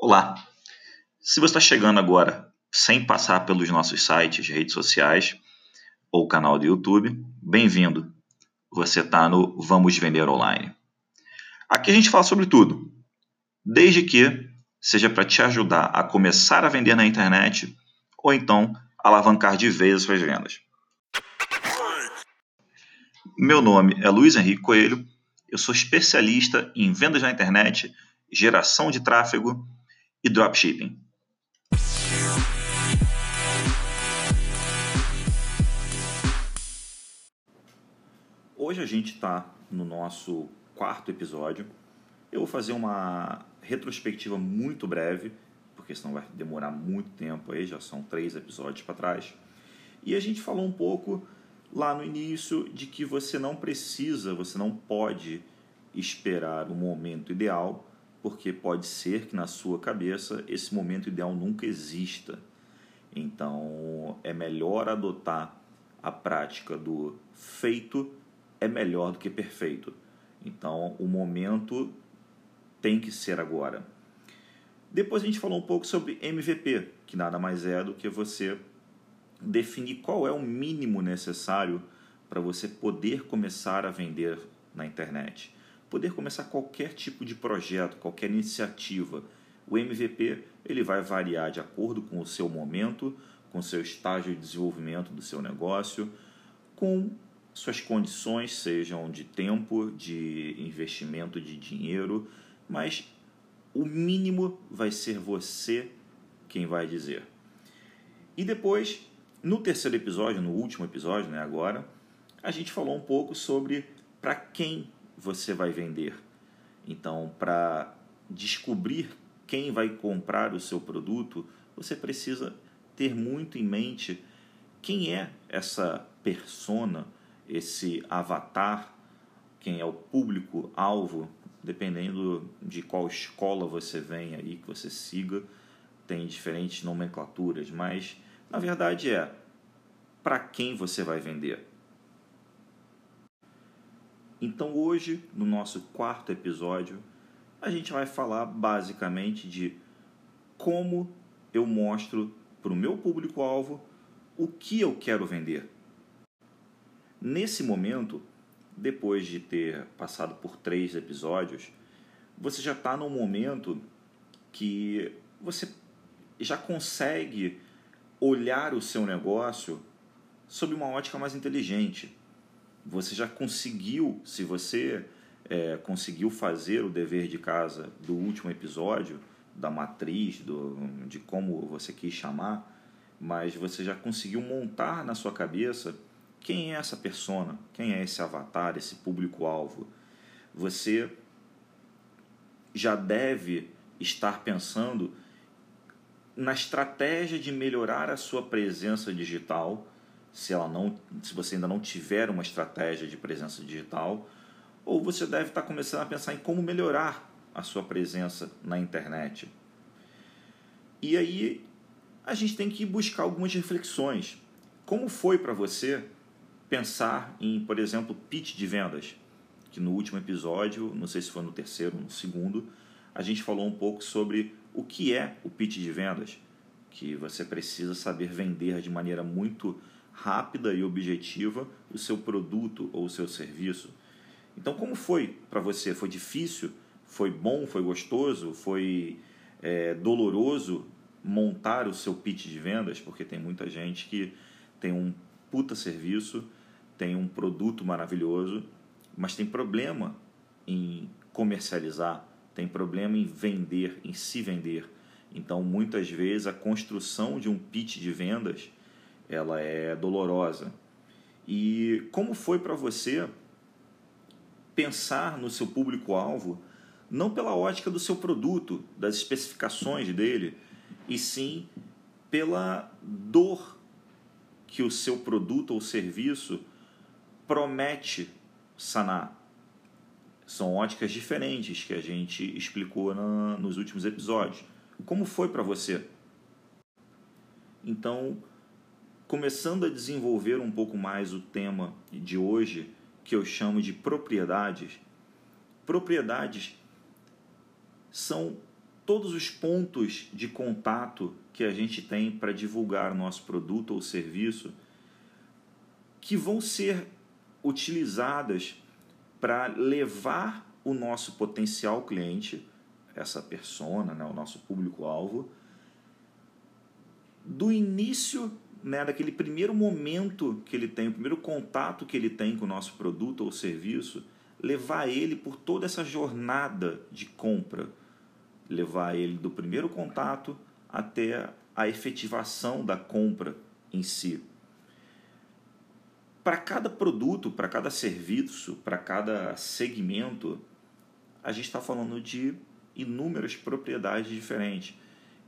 Olá! Se você está chegando agora sem passar pelos nossos sites, redes sociais ou canal do YouTube, bem-vindo! Você está no Vamos Vender Online. Aqui a gente fala sobre tudo, desde que seja para te ajudar a começar a vender na internet ou então alavancar de vez as suas vendas. Meu nome é Luiz Henrique Coelho, eu sou especialista em vendas na internet, geração de tráfego e dropshipping. Hoje a gente está no nosso quarto episódio. Eu vou fazer uma retrospectiva muito breve, porque senão vai demorar muito tempo aí, já são três episódios para trás. E a gente falou um pouco lá no início de que você não precisa, você não pode esperar o momento ideal porque pode ser que na sua cabeça esse momento ideal nunca exista. Então é melhor adotar a prática do feito é melhor do que perfeito. Então o momento tem que ser agora. Depois a gente falou um pouco sobre MVP, que nada mais é do que você definir qual é o mínimo necessário para você poder começar a vender na internet poder começar qualquer tipo de projeto, qualquer iniciativa. O MVP ele vai variar de acordo com o seu momento, com o seu estágio de desenvolvimento do seu negócio, com suas condições, sejam de tempo, de investimento de dinheiro, mas o mínimo vai ser você quem vai dizer. E depois, no terceiro episódio, no último episódio, né, agora, a gente falou um pouco sobre para quem você vai vender. Então, para descobrir quem vai comprar o seu produto, você precisa ter muito em mente quem é essa persona, esse avatar, quem é o público alvo, dependendo de qual escola você vem aí que você siga, tem diferentes nomenclaturas, mas na verdade é para quem você vai vender. Então hoje, no nosso quarto episódio, a gente vai falar basicamente de como eu mostro para o meu público-alvo o que eu quero vender. Nesse momento, depois de ter passado por três episódios, você já está num momento que você já consegue olhar o seu negócio sob uma ótica mais inteligente você já conseguiu, se você é, conseguiu fazer o dever de casa do último episódio, da matriz, do, de como você quis chamar, mas você já conseguiu montar na sua cabeça quem é essa persona, quem é esse avatar, esse público-alvo. Você já deve estar pensando na estratégia de melhorar a sua presença digital se ela não, se você ainda não tiver uma estratégia de presença digital, ou você deve estar começando a pensar em como melhorar a sua presença na internet. E aí a gente tem que buscar algumas reflexões. Como foi para você pensar em, por exemplo, pitch de vendas? Que no último episódio, não sei se foi no terceiro ou no segundo, a gente falou um pouco sobre o que é o pitch de vendas, que você precisa saber vender de maneira muito rápida e objetiva o seu produto ou o seu serviço. Então, como foi para você? Foi difícil? Foi bom? Foi gostoso? Foi é, doloroso montar o seu pitch de vendas? Porque tem muita gente que tem um puta serviço, tem um produto maravilhoso, mas tem problema em comercializar, tem problema em vender, em se vender. Então, muitas vezes, a construção de um pitch de vendas ela é dolorosa. E como foi para você pensar no seu público-alvo não pela ótica do seu produto, das especificações dele, e sim pela dor que o seu produto ou serviço promete sanar. São óticas diferentes que a gente explicou na, nos últimos episódios. Como foi para você? Então, começando a desenvolver um pouco mais o tema de hoje, que eu chamo de propriedades. Propriedades são todos os pontos de contato que a gente tem para divulgar nosso produto ou serviço que vão ser utilizadas para levar o nosso potencial cliente, essa persona, né, o nosso público-alvo, do início, né, daquele primeiro momento que ele tem, o primeiro contato que ele tem com o nosso produto ou serviço, levar ele por toda essa jornada de compra, levar ele do primeiro contato até a efetivação da compra em si. Para cada produto, para cada serviço, para cada segmento, a gente está falando de inúmeras propriedades diferentes.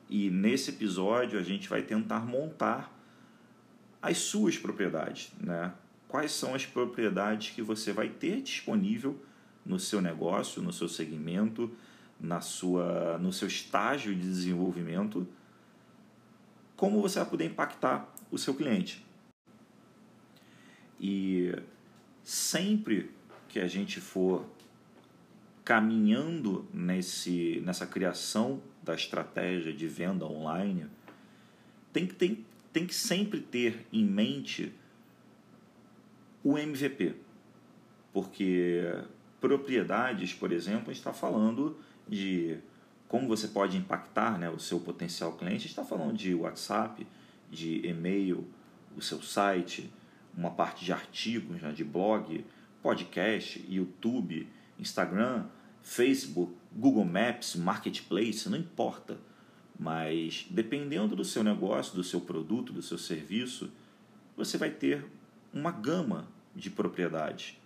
E nesse episódio a gente vai tentar montar as suas propriedades, né? Quais são as propriedades que você vai ter disponível no seu negócio, no seu segmento, na sua, no seu estágio de desenvolvimento, como você vai poder impactar o seu cliente. E sempre que a gente for caminhando nesse, nessa criação da estratégia de venda online, tem que, tem, tem que sempre ter em mente o MVP. Porque propriedades, por exemplo, está falando de como você pode impactar né, o seu potencial cliente. está falando de WhatsApp, de e-mail, o seu site, uma parte de artigos, né, de blog, podcast, YouTube, Instagram, Facebook, Google Maps, Marketplace, não importa. Mas dependendo do seu negócio, do seu produto, do seu serviço, você vai ter uma gama de propriedades.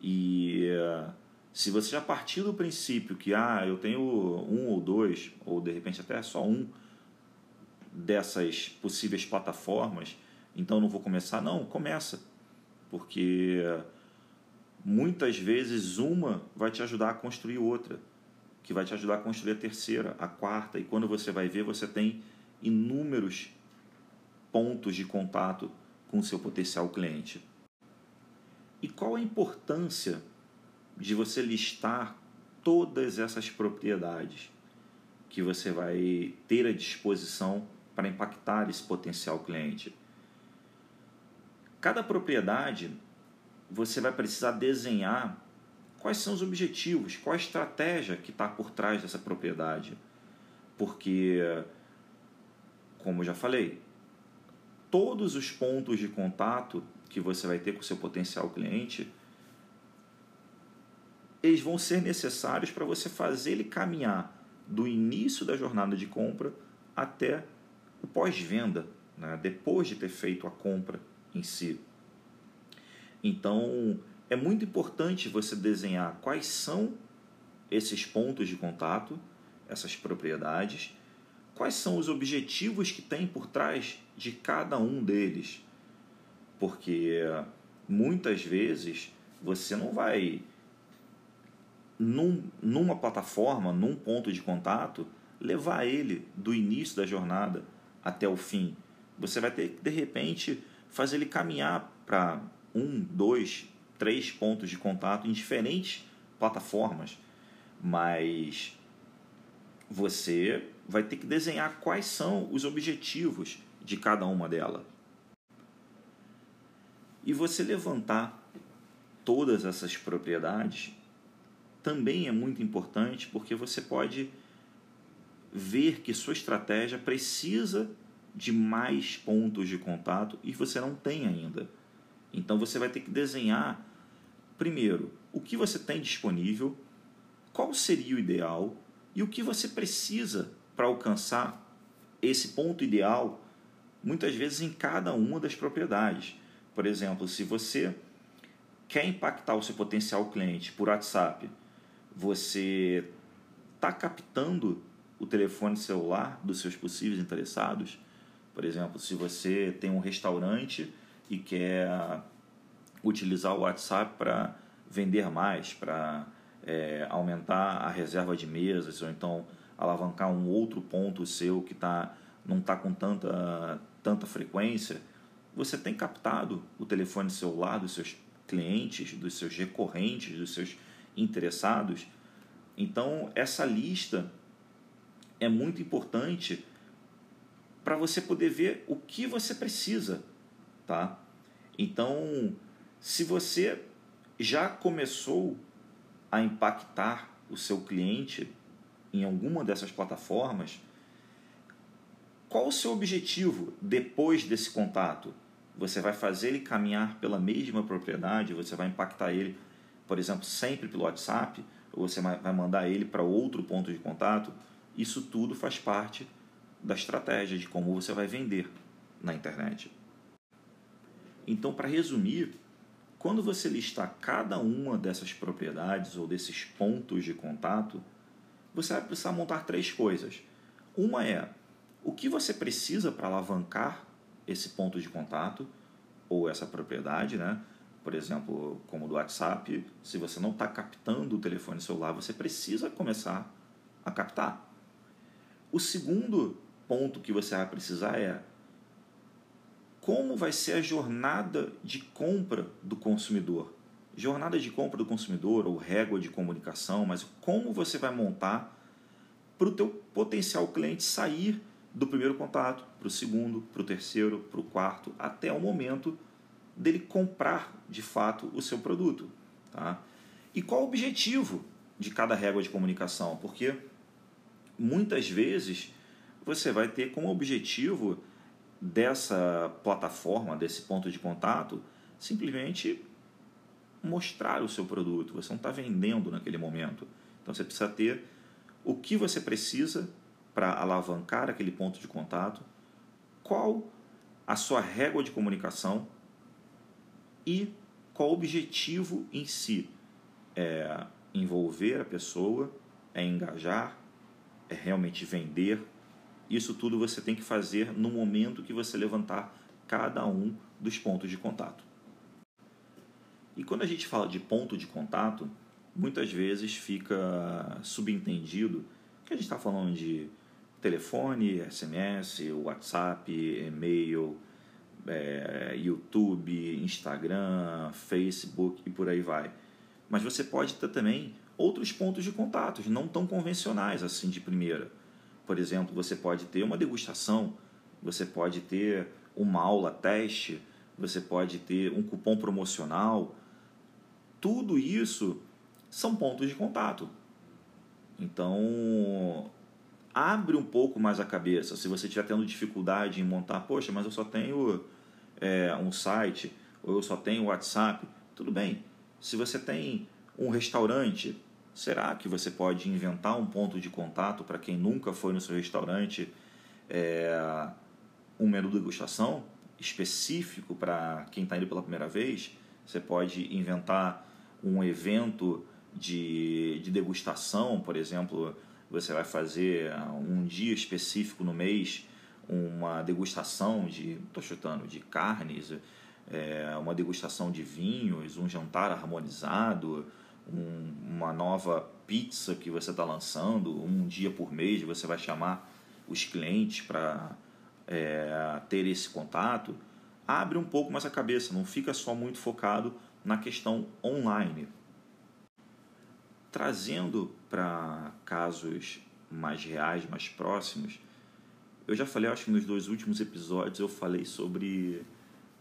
E uh, se você já partiu do princípio que ah, eu tenho um ou dois, ou de repente até só um dessas possíveis plataformas, então não vou começar, não, começa. Porque muitas vezes uma vai te ajudar a construir outra, que vai te ajudar a construir a terceira, a quarta, e quando você vai ver, você tem inúmeros pontos de contato com o seu potencial cliente. E qual a importância de você listar todas essas propriedades que você vai ter à disposição para impactar esse potencial cliente? Cada propriedade você vai precisar desenhar quais são os objetivos, qual a estratégia que está por trás dessa propriedade. Porque, como eu já falei, todos os pontos de contato que você vai ter com o seu potencial cliente, eles vão ser necessários para você fazer ele caminhar do início da jornada de compra até o pós-venda, né? depois de ter feito a compra em si. Então, é muito importante você desenhar quais são esses pontos de contato, essas propriedades, quais são os objetivos que tem por trás de cada um deles. Porque muitas vezes você não vai num, numa plataforma, num ponto de contato, levar ele do início da jornada até o fim. Você vai ter que, de repente, fazer ele caminhar para um, dois, três pontos de contato em diferentes plataformas, mas você vai ter que desenhar quais são os objetivos de cada uma delas. E você levantar todas essas propriedades também é muito importante porque você pode ver que sua estratégia precisa de mais pontos de contato e você não tem ainda. Então você vai ter que desenhar primeiro o que você tem disponível, qual seria o ideal e o que você precisa para alcançar esse ponto ideal, muitas vezes em cada uma das propriedades. Por exemplo, se você quer impactar o seu potencial cliente por WhatsApp, você está captando o telefone celular dos seus possíveis interessados. Por exemplo, se você tem um restaurante e quer utilizar o WhatsApp para vender mais, para é, aumentar a reserva de mesas, ou então alavancar um outro ponto seu que tá, não está com tanta, tanta frequência, você tem captado o telefone celular dos seus clientes, dos seus recorrentes, dos seus interessados. Então, essa lista é muito importante para você poder ver o que você precisa, tá? Então, se você já começou a impactar o seu cliente em alguma dessas plataformas, qual o seu objetivo depois desse contato? Você vai fazer ele caminhar pela mesma propriedade? Você vai impactar ele, por exemplo, sempre pelo WhatsApp? Ou você vai mandar ele para outro ponto de contato? Isso tudo faz parte da estratégia de como você vai vender na internet. Então, para resumir, quando você listar cada uma dessas propriedades ou desses pontos de contato, você vai precisar montar três coisas. Uma é o que você precisa para alavancar esse ponto de contato ou essa propriedade, né? Por exemplo, como do WhatsApp, se você não está captando o telefone celular, você precisa começar a captar. O segundo ponto que você vai precisar é como vai ser a jornada de compra do consumidor. Jornada de compra do consumidor ou régua de comunicação, mas como você vai montar para o teu potencial cliente sair do primeiro contato para o segundo, para o terceiro, para o quarto, até o momento dele comprar de fato o seu produto. Tá? E qual o objetivo de cada régua de comunicação? Porque muitas vezes você vai ter como objetivo dessa plataforma, desse ponto de contato, simplesmente mostrar o seu produto. Você não está vendendo naquele momento. Então você precisa ter o que você precisa para alavancar aquele ponto de contato, qual a sua régua de comunicação e qual o objetivo em si. É envolver a pessoa, é engajar, é realmente vender, isso tudo você tem que fazer no momento que você levantar cada um dos pontos de contato. E quando a gente fala de ponto de contato, muitas vezes fica subentendido que a gente está falando de telefone, SMS, WhatsApp, e-mail, é, YouTube, Instagram, Facebook e por aí vai. Mas você pode ter também outros pontos de contatos não tão convencionais assim de primeira por exemplo, você pode ter uma degustação, você pode ter uma aula teste, você pode ter um cupom promocional. Tudo isso são pontos de contato. Então, abre um pouco mais a cabeça. Se você estiver tendo dificuldade em montar, poxa, mas eu só tenho é, um site, ou eu só tenho WhatsApp, tudo bem. Se você tem um restaurante, Será que você pode inventar um ponto de contato para quem nunca foi no seu restaurante, é, um menu de degustação específico para quem está indo pela primeira vez? Você pode inventar um evento de, de degustação, por exemplo, você vai fazer um dia específico no mês, uma degustação de, estou chutando, de carnes, é, uma degustação de vinhos, um jantar harmonizado, um, uma nova pizza que você está lançando, um dia por mês você vai chamar os clientes para é, ter esse contato, abre um pouco mais a cabeça, não fica só muito focado na questão online. Trazendo para casos mais reais, mais próximos, eu já falei, acho que nos dois últimos episódios eu falei sobre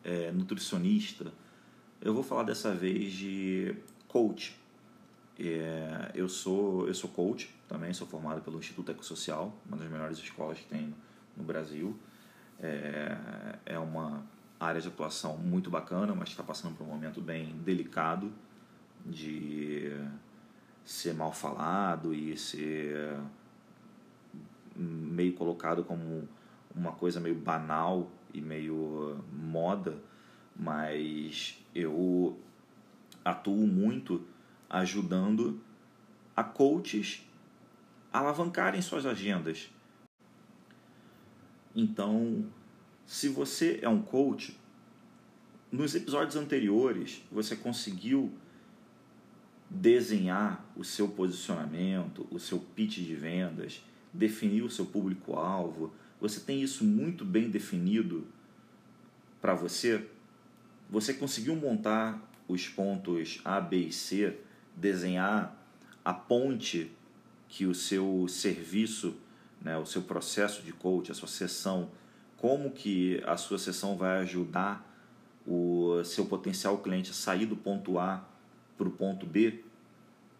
é, nutricionista. Eu vou falar dessa vez de coach. É, eu sou eu sou coach também, sou formado pelo Instituto Ecosocial, uma das melhores escolas que tem no Brasil. É, é uma área de atuação muito bacana, mas está passando por um momento bem delicado de ser mal falado e ser meio colocado como uma coisa meio banal e meio moda, mas eu atuo muito ajudando a coaches a alavancarem suas agendas. Então, se você é um coach, nos episódios anteriores você conseguiu desenhar o seu posicionamento, o seu pitch de vendas, definir o seu público-alvo, você tem isso muito bem definido para você? Você conseguiu montar os pontos A, B e C desenhar a ponte que o seu serviço né, o seu processo de coach, a sua sessão, como que a sua sessão vai ajudar o seu potencial cliente a sair do ponto A para o ponto B,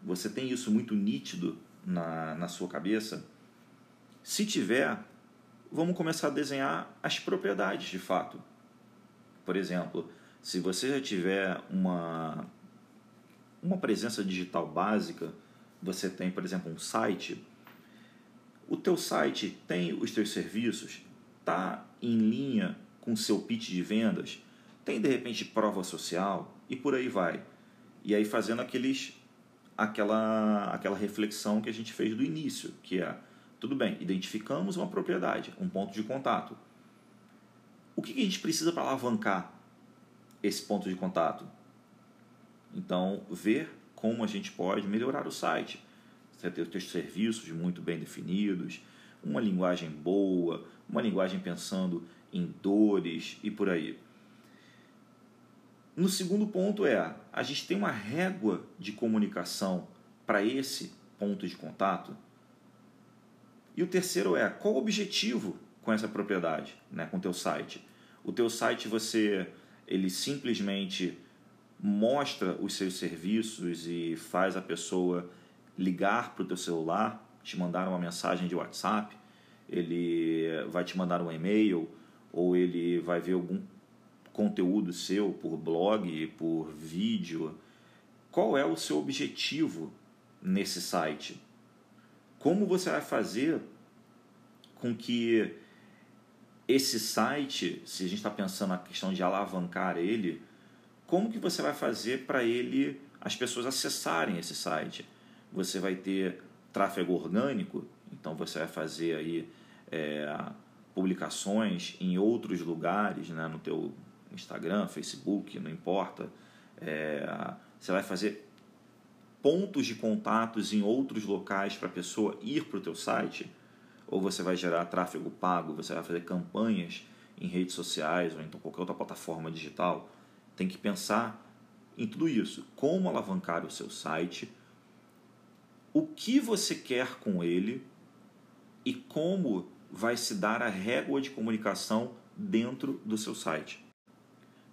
você tem isso muito nítido na, na sua cabeça? Se tiver, vamos começar a desenhar as propriedades de fato. Por exemplo, se você já tiver uma, uma presença digital básica, você tem, por exemplo, um site, o teu site tem os teus serviços, está em linha com o seu pitch de vendas, tem de repente prova social e por aí vai. E aí fazendo aqueles aquela aquela reflexão que a gente fez do início, que é tudo bem, identificamos uma propriedade, um ponto de contato. O que a gente precisa para alavancar esse ponto de contato? Então, ver como a gente pode melhorar o site. Você ter os serviços muito bem definidos, uma linguagem boa, uma linguagem pensando em dores e por aí. No segundo ponto é, a gente tem uma régua de comunicação para esse ponto de contato. E o terceiro é, qual o objetivo com essa propriedade, né, com o teu site? O teu site você ele simplesmente mostra os seus serviços e faz a pessoa ligar para o teu celular, te mandar uma mensagem de WhatsApp, ele vai te mandar um e-mail ou ele vai ver algum conteúdo seu por blog, por vídeo, qual é o seu objetivo nesse site? Como você vai fazer com que esse site, se a gente está pensando na questão de alavancar ele, como que você vai fazer para ele, as pessoas acessarem esse site? Você vai ter tráfego orgânico, então você vai fazer aí é, publicações em outros lugares, né, no teu Instagram, Facebook, não importa. É, você vai fazer pontos de contatos em outros locais para a pessoa ir para o teu site, ou você vai gerar tráfego pago, você vai fazer campanhas em redes sociais ou então qualquer outra plataforma digital. Tem que pensar em tudo isso. Como alavancar o seu site, o que você quer com ele e como vai se dar a régua de comunicação dentro do seu site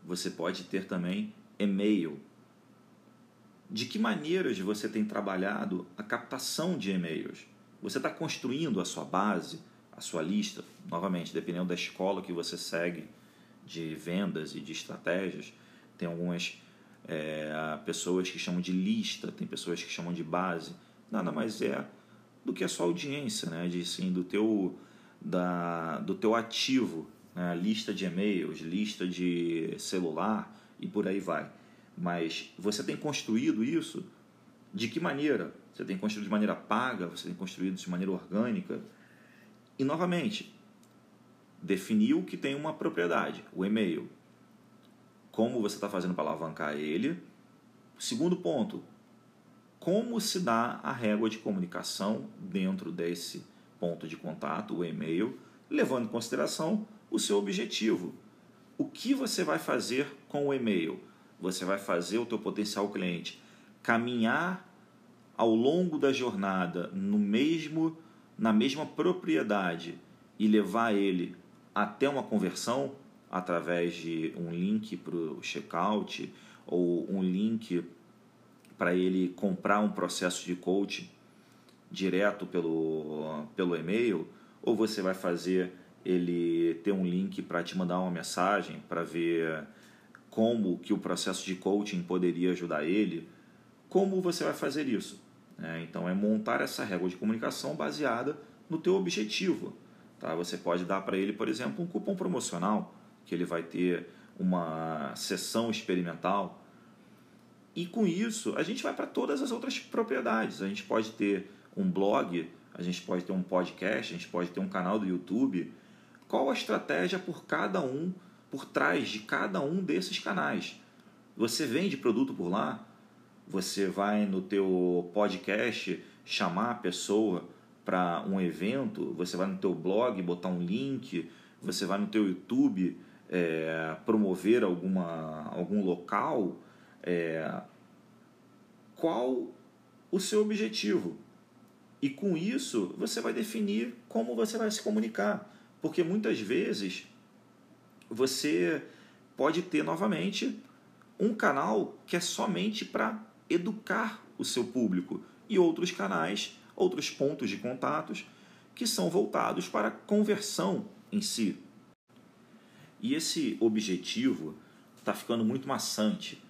você pode ter também e-mail. De que maneiras você tem trabalhado a captação de e-mails? Você está construindo a sua base, a sua lista, novamente, dependendo da escola que você segue de vendas e de estratégias. Tem algumas é, pessoas que chamam de lista, tem pessoas que chamam de base. Nada mais é do que a sua audiência, né? de, sim, do, teu, da, do teu ativo né? lista de e-mails, lista de celular e por aí vai. Mas você tem construído isso de que maneira? Você tem construído de maneira paga, você tem construído de maneira orgânica. E novamente, definiu que tem uma propriedade, o e-mail. Como você está fazendo para alavancar ele? Segundo ponto, como se dá a régua de comunicação dentro desse ponto de contato, o e-mail, levando em consideração o seu objetivo. O que você vai fazer com o e-mail? Você vai fazer o teu potencial cliente caminhar ao longo da jornada no mesmo na mesma propriedade e levar ele até uma conversão através de um link para o checkout ou um link para ele comprar um processo de coaching direto pelo, pelo e-mail, ou você vai fazer ele ter um link para te mandar uma mensagem para ver como que o processo de coaching poderia ajudar ele, como você vai fazer isso? É, então é montar essa régua de comunicação baseada no teu objetivo. Tá? Você pode dar para ele, por exemplo, um cupom promocional que ele vai ter uma sessão experimental. E com isso a gente vai para todas as outras propriedades. A gente pode ter um blog, a gente pode ter um podcast, a gente pode ter um canal do YouTube. Qual a estratégia por cada um, por trás de cada um desses canais. Você vende produto por lá, você vai no teu podcast chamar a pessoa para um evento, você vai no teu blog botar um link, você vai no teu YouTube é, promover alguma, algum local, é, qual o seu objetivo? E com isso, você vai definir como você vai se comunicar. Porque muitas vezes você pode ter novamente um canal que é somente para educar o seu público e outros canais, outros pontos de contatos que são voltados para a conversão em si. E esse objetivo está ficando muito maçante.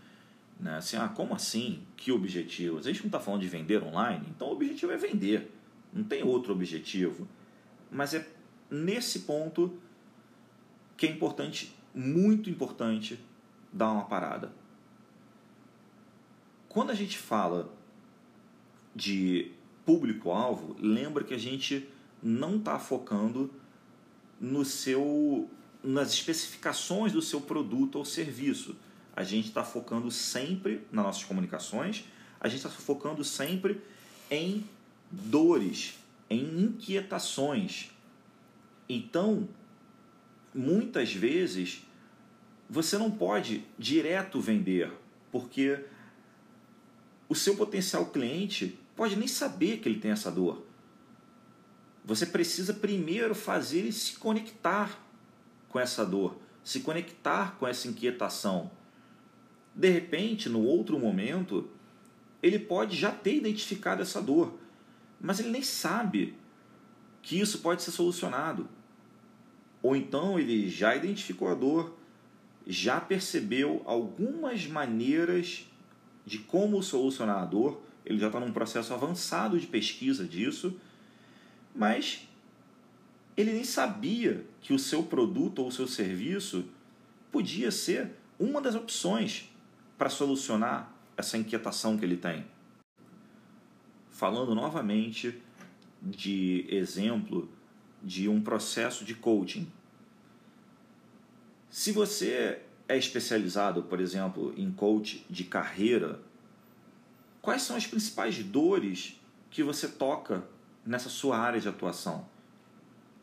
Né? Assim, ah, como assim? Que objetivo? A gente não está falando de vender online, então o objetivo é vender. Não tem outro objetivo. Mas é nesse ponto que é importante, muito importante, dar uma parada. Quando a gente fala de público-alvo, lembra que a gente não está focando no seu, nas especificações do seu produto ou serviço. A gente está focando sempre nas nossas comunicações, a gente está focando sempre em dores, em inquietações. Então, muitas vezes, você não pode direto vender, porque o seu potencial cliente pode nem saber que ele tem essa dor. Você precisa primeiro fazer ele se conectar com essa dor, se conectar com essa inquietação. De repente, no outro momento, ele pode já ter identificado essa dor, mas ele nem sabe que isso pode ser solucionado. Ou então ele já identificou a dor, já percebeu algumas maneiras de como solucionar a dor, ele já está num processo avançado de pesquisa disso, mas ele nem sabia que o seu produto ou o seu serviço podia ser uma das opções para solucionar essa inquietação que ele tem. Falando novamente de exemplo de um processo de coaching. Se você é especializado, por exemplo, em coach de carreira, quais são as principais dores que você toca nessa sua área de atuação?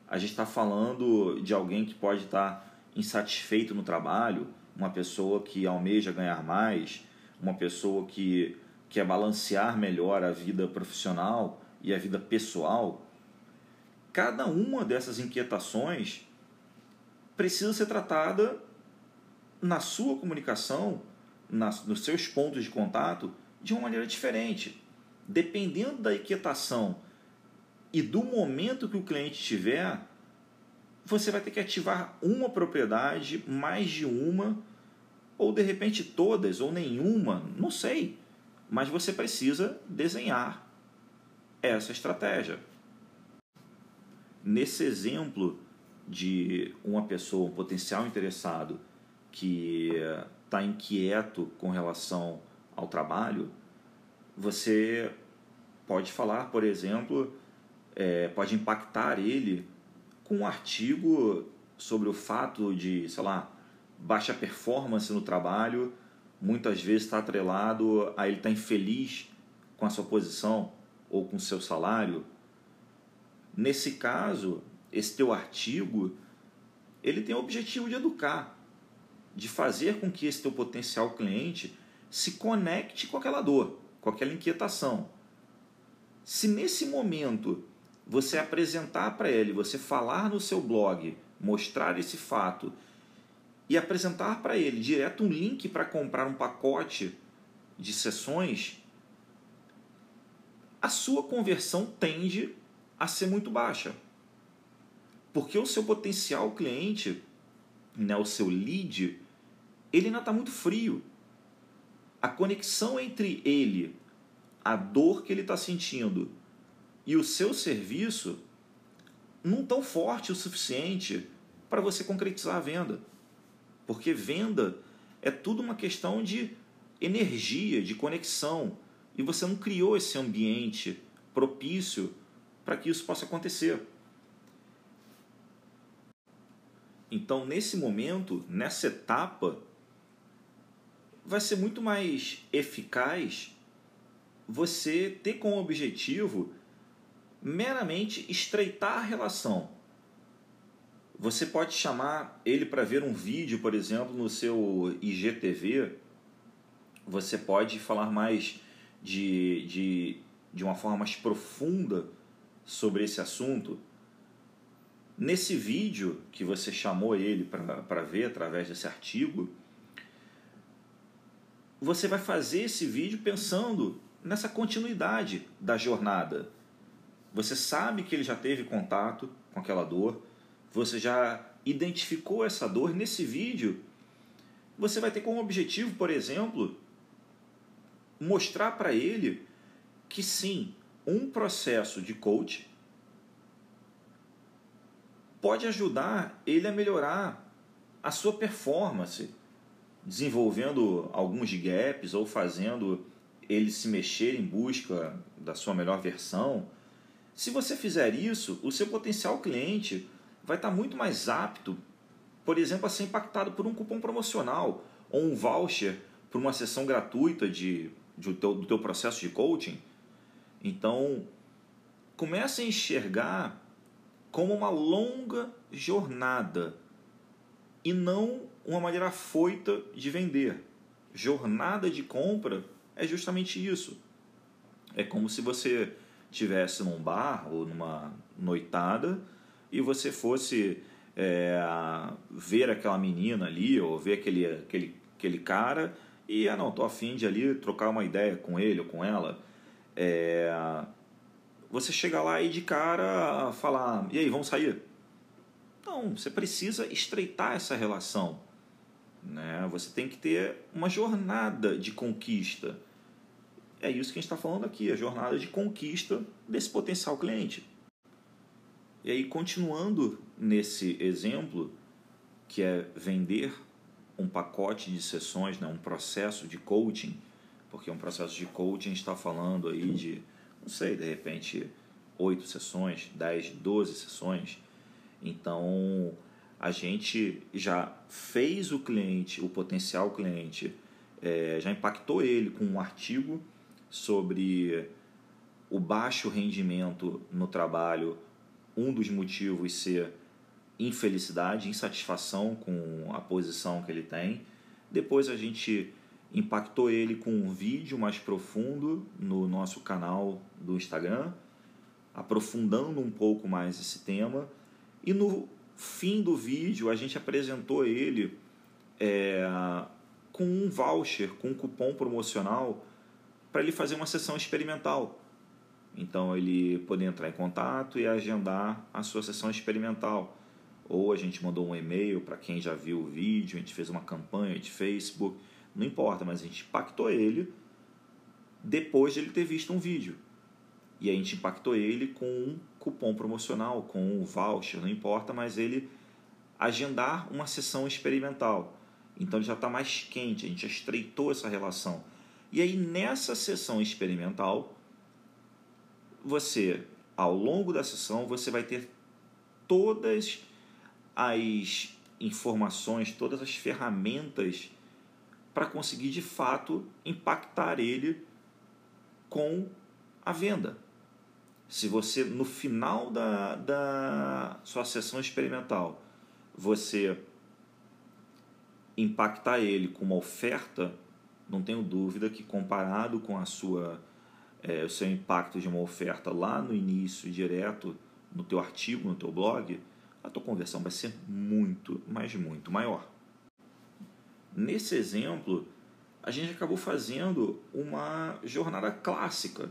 A gente está falando de alguém que pode estar insatisfeito no trabalho, uma pessoa que almeja ganhar mais, uma pessoa que quer balancear melhor a vida profissional e a vida pessoal, cada uma dessas inquietações precisa ser tratada na sua comunicação, nas, nos seus pontos de contato, de uma maneira diferente. Dependendo da inquietação e do momento que o cliente tiver, você vai ter que ativar uma propriedade, mais de uma, ou de repente todas, ou nenhuma, não sei. Mas você precisa desenhar essa estratégia. Nesse exemplo de uma pessoa, um potencial interessado, que está inquieto com relação ao trabalho, você pode falar, por exemplo, é, pode impactar ele com um artigo sobre o fato de, sei lá, baixa performance no trabalho, muitas vezes está atrelado a ele estar tá infeliz com a sua posição ou com o seu salário. Nesse caso, esse teu artigo, ele tem o objetivo de educar, de fazer com que esse teu potencial cliente se conecte com aquela dor, com aquela inquietação. Se nesse momento você apresentar para ele, você falar no seu blog, mostrar esse fato e apresentar para ele direto um link para comprar um pacote de sessões, a sua conversão tende a ser muito baixa. Porque o seu potencial cliente, né, o seu lead, ele ainda está muito frio. A conexão entre ele, a dor que ele está sentindo e o seu serviço não tão forte o suficiente para você concretizar a venda. Porque venda é tudo uma questão de energia, de conexão. E você não criou esse ambiente propício para que isso possa acontecer. Então, nesse momento, nessa etapa, vai ser muito mais eficaz você ter como objetivo meramente estreitar a relação você pode chamar ele para ver um vídeo, por exemplo, no seu IGTV. Você pode falar mais de, de, de uma forma mais profunda sobre esse assunto, nesse vídeo que você chamou ele para ver através desse artigo, você vai fazer esse vídeo pensando nessa continuidade da jornada. Você sabe que ele já teve contato com aquela dor, você já identificou essa dor. Nesse vídeo, você vai ter como objetivo, por exemplo, mostrar para ele que sim, um processo de coach pode ajudar ele a melhorar a sua performance, desenvolvendo alguns gaps ou fazendo ele se mexer em busca da sua melhor versão. Se você fizer isso, o seu potencial cliente vai estar muito mais apto, por exemplo, a ser impactado por um cupom promocional ou um voucher por uma sessão gratuita de, de teu, do teu processo de coaching. Então, comece a enxergar como uma longa jornada e não uma maneira foita de vender. Jornada de compra é justamente isso. É como se você tivesse num bar ou numa noitada e você fosse é, ver aquela menina ali ou ver aquele, aquele, aquele cara e, ah não, tô afim de ali trocar uma ideia com ele ou com ela. É, você chega lá e de cara falar, e aí, vamos sair? Não, você precisa estreitar essa relação. Né? Você tem que ter uma jornada de conquista. É isso que a gente está falando aqui, a jornada de conquista desse potencial cliente. E aí, continuando nesse exemplo, que é vender um pacote de sessões, né, um processo de coaching, porque um processo de coaching está falando aí de não sei, de repente, oito sessões, dez, doze sessões. Então, a gente já fez o cliente, o potencial cliente, é, já impactou ele com um artigo sobre o baixo rendimento no trabalho, um dos motivos ser infelicidade, insatisfação com a posição que ele tem. Depois a gente impactou ele com um vídeo mais profundo no nosso canal do Instagram, aprofundando um pouco mais esse tema. E no fim do vídeo a gente apresentou ele é, com um voucher, com um cupom promocional para ele fazer uma sessão experimental. Então ele poder entrar em contato e agendar a sua sessão experimental. Ou a gente mandou um e-mail para quem já viu o vídeo, a gente fez uma campanha de Facebook não importa, mas a gente impactou ele depois de ele ter visto um vídeo. E a gente impactou ele com um cupom promocional, com um voucher, não importa, mas ele agendar uma sessão experimental. Então ele já está mais quente, a gente já estreitou essa relação. E aí nessa sessão experimental, você, ao longo da sessão, você vai ter todas as informações, todas as ferramentas para conseguir de fato impactar ele com a venda. Se você, no final da, da sua sessão experimental, você impactar ele com uma oferta, não tenho dúvida que comparado com a sua, é, o seu impacto de uma oferta lá no início, direto no teu artigo, no teu blog, a tua conversão vai ser muito, mas muito maior. Nesse exemplo, a gente acabou fazendo uma jornada clássica,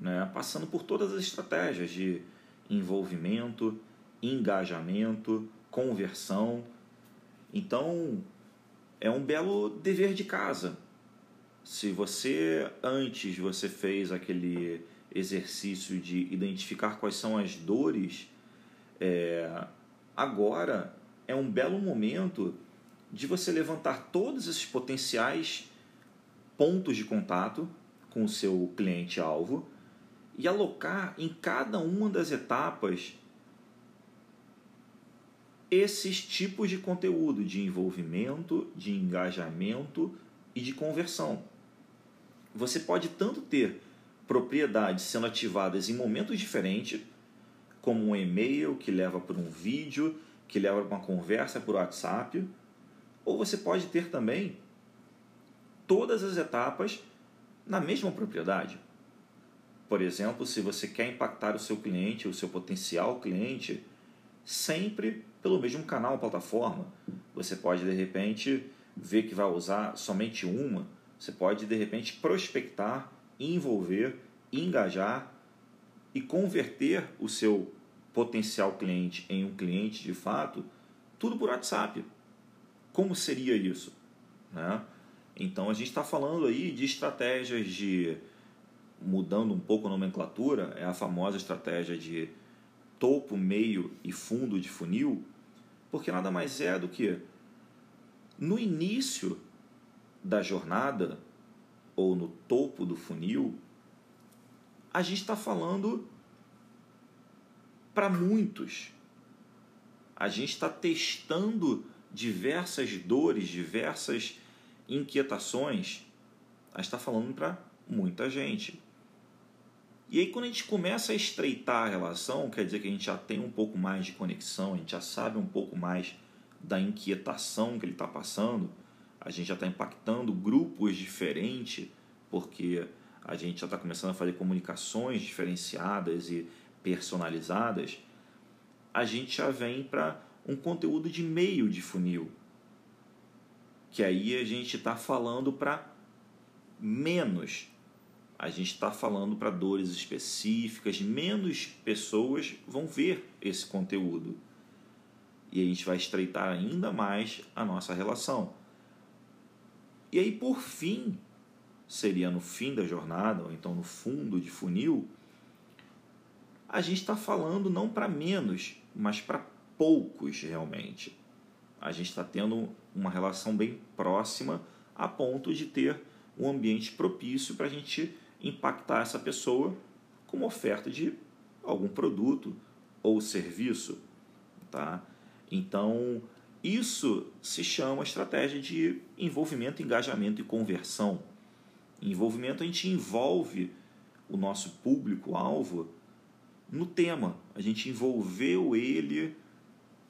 né? passando por todas as estratégias de envolvimento, engajamento, conversão. Então, é um belo dever de casa. Se você antes você fez aquele exercício de identificar quais são as dores, é, agora é um belo momento de você levantar todos esses potenciais pontos de contato com o seu cliente-alvo e alocar em cada uma das etapas esses tipos de conteúdo de envolvimento, de engajamento e de conversão. Você pode tanto ter propriedades sendo ativadas em momentos diferentes, como um e-mail que leva para um vídeo, que leva para uma conversa por WhatsApp, ou você pode ter também todas as etapas na mesma propriedade. por exemplo, se você quer impactar o seu cliente, o seu potencial cliente, sempre pelo mesmo canal, plataforma. Você pode de repente ver que vai usar somente uma, você pode de repente prospectar, envolver, engajar e converter o seu potencial cliente em um cliente de fato, tudo por WhatsApp. Como seria isso? Né? Então a gente está falando aí de estratégias de mudando um pouco a nomenclatura, é a famosa estratégia de topo, meio e fundo de funil, porque nada mais é do que no início da jornada ou no topo do funil, a gente está falando para muitos. A gente está testando diversas dores, diversas inquietações. A gente está falando para muita gente. E aí, quando a gente começa a estreitar a relação, quer dizer que a gente já tem um pouco mais de conexão, a gente já sabe um pouco mais da inquietação que ele está passando, a gente já está impactando grupos diferentes, porque a gente já está começando a fazer comunicações diferenciadas e personalizadas, a gente já vem para um conteúdo de meio de funil, que aí a gente está falando para menos a gente está falando para dores específicas, menos pessoas vão ver esse conteúdo. E a gente vai estreitar ainda mais a nossa relação. E aí, por fim, seria no fim da jornada, ou então no fundo de funil, a gente está falando não para menos, mas para poucos realmente. A gente está tendo uma relação bem próxima a ponto de ter um ambiente propício para a gente impactar essa pessoa com uma oferta de algum produto ou serviço, tá? Então, isso se chama estratégia de envolvimento, engajamento e conversão. envolvimento a gente envolve o nosso público-alvo no tema, a gente envolveu ele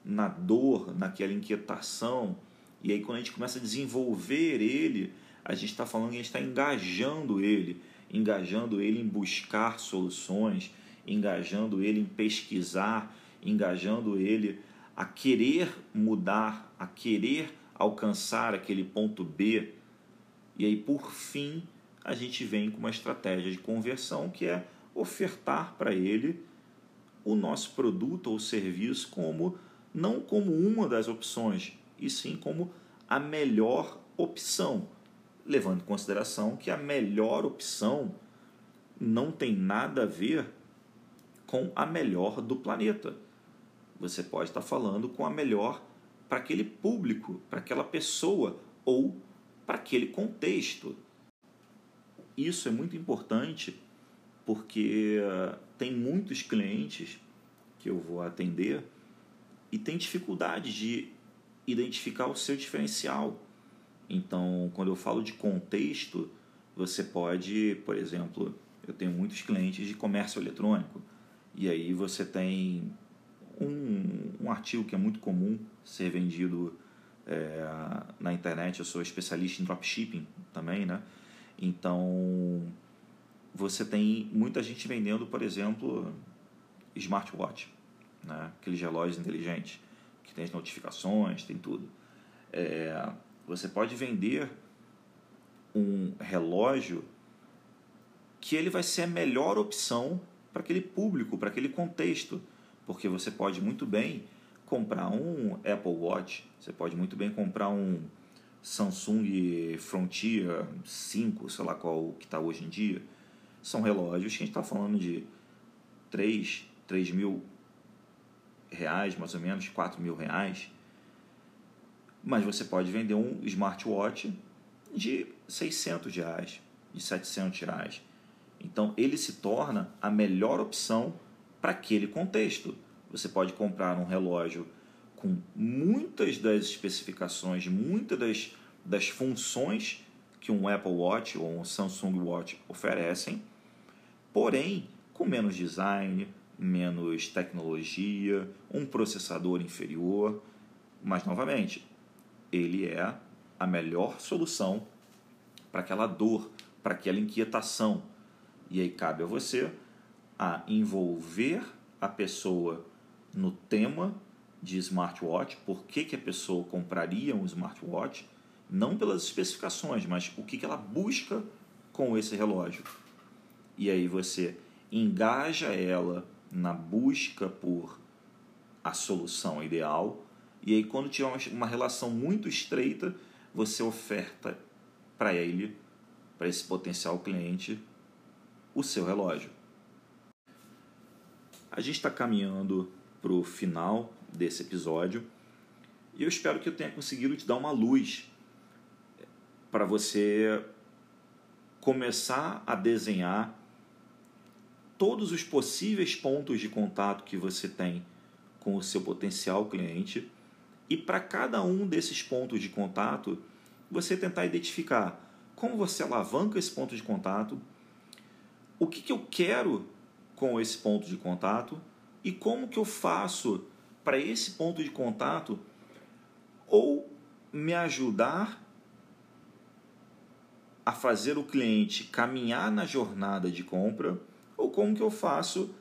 na dor, naquela inquietação, e aí quando a gente começa a desenvolver ele, a gente está falando que a gente está engajando ele, engajando ele em buscar soluções, engajando ele em pesquisar, engajando ele a querer mudar, a querer alcançar aquele ponto B. E aí, por fim, a gente vem com uma estratégia de conversão que é ofertar para ele o nosso produto ou serviço como não como uma das opções, e sim como a melhor opção levando em consideração que a melhor opção não tem nada a ver com a melhor do planeta. Você pode estar falando com a melhor para aquele público, para aquela pessoa ou para aquele contexto. Isso é muito importante porque uh, tem muitos clientes que eu vou atender e tem dificuldade de identificar o seu diferencial. Então, quando eu falo de contexto, você pode, por exemplo, eu tenho muitos clientes de comércio eletrônico, e aí você tem um, um artigo que é muito comum ser vendido é, na internet. Eu sou especialista em dropshipping também, né? Então, você tem muita gente vendendo, por exemplo, smartwatch, né? aqueles relógios inteligentes, que tem as notificações, tem tudo. É, você pode vender um relógio que ele vai ser a melhor opção para aquele público, para aquele contexto, porque você pode muito bem comprar um Apple Watch, você pode muito bem comprar um Samsung Frontier 5, sei lá qual que está hoje em dia. São relógios que a gente está falando de 3, 3 mil reais, mais ou menos, 4 mil reais mas você pode vender um smartwatch de 600 reais, de 700 reais. Então ele se torna a melhor opção para aquele contexto. Você pode comprar um relógio com muitas das especificações, muitas das, das funções que um Apple Watch ou um Samsung Watch oferecem, porém com menos design, menos tecnologia, um processador inferior. Mas novamente, ele é a melhor solução para aquela dor, para aquela inquietação. E aí cabe a você a envolver a pessoa no tema de smartwatch, por que, que a pessoa compraria um smartwatch, não pelas especificações, mas o que, que ela busca com esse relógio. E aí você engaja ela na busca por a solução ideal, e aí quando tiver uma relação muito estreita, você oferta para ele, para esse potencial cliente, o seu relógio. A gente está caminhando para o final desse episódio e eu espero que eu tenha conseguido te dar uma luz para você começar a desenhar todos os possíveis pontos de contato que você tem com o seu potencial cliente e para cada um desses pontos de contato você tentar identificar como você alavanca esse ponto de contato, o que, que eu quero com esse ponto de contato e como que eu faço para esse ponto de contato ou me ajudar a fazer o cliente caminhar na jornada de compra ou como que eu faço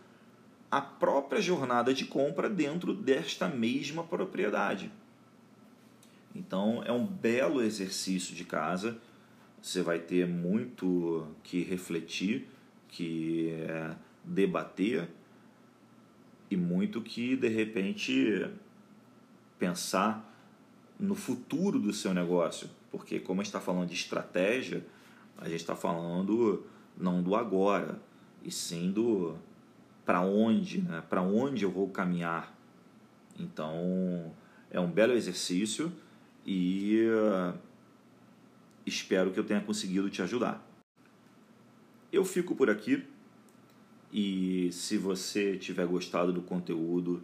a própria jornada de compra dentro desta mesma propriedade. Então é um belo exercício de casa. Você vai ter muito que refletir, que é, debater e muito que de repente pensar no futuro do seu negócio, porque como está falando de estratégia, a gente está falando não do agora, e sim do para onde, né? para onde eu vou caminhar. Então é um belo exercício e espero que eu tenha conseguido te ajudar. Eu fico por aqui. E se você tiver gostado do conteúdo,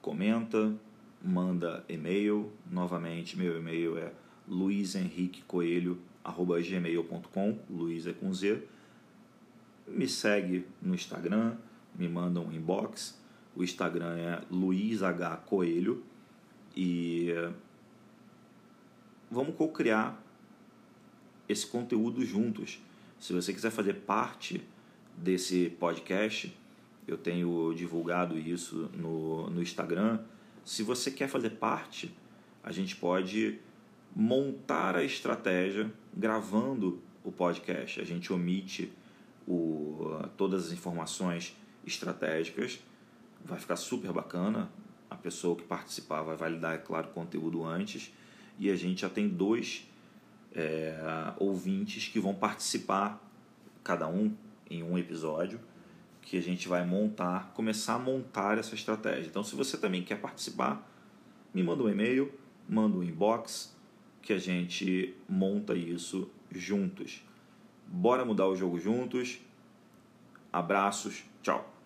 comenta, manda e-mail. Novamente, meu e-mail é luizenriquecoelho.gmail.com Luiz é com Z. Me segue no Instagram, me manda um inbox. O Instagram é luizhcoelho. E vamos co-criar esse conteúdo juntos. Se você quiser fazer parte desse podcast. Eu tenho divulgado isso no, no Instagram. Se você quer fazer parte, a gente pode montar a estratégia gravando o podcast. A gente omite o, todas as informações estratégicas. Vai ficar super bacana. A pessoa que participar vai validar, é claro, o conteúdo antes. E a gente já tem dois é, ouvintes que vão participar, cada um em um episódio que a gente vai montar, começar a montar essa estratégia. Então, se você também quer participar, me manda um e-mail, manda um inbox, que a gente monta isso juntos. Bora mudar o jogo juntos. Abraços, tchau.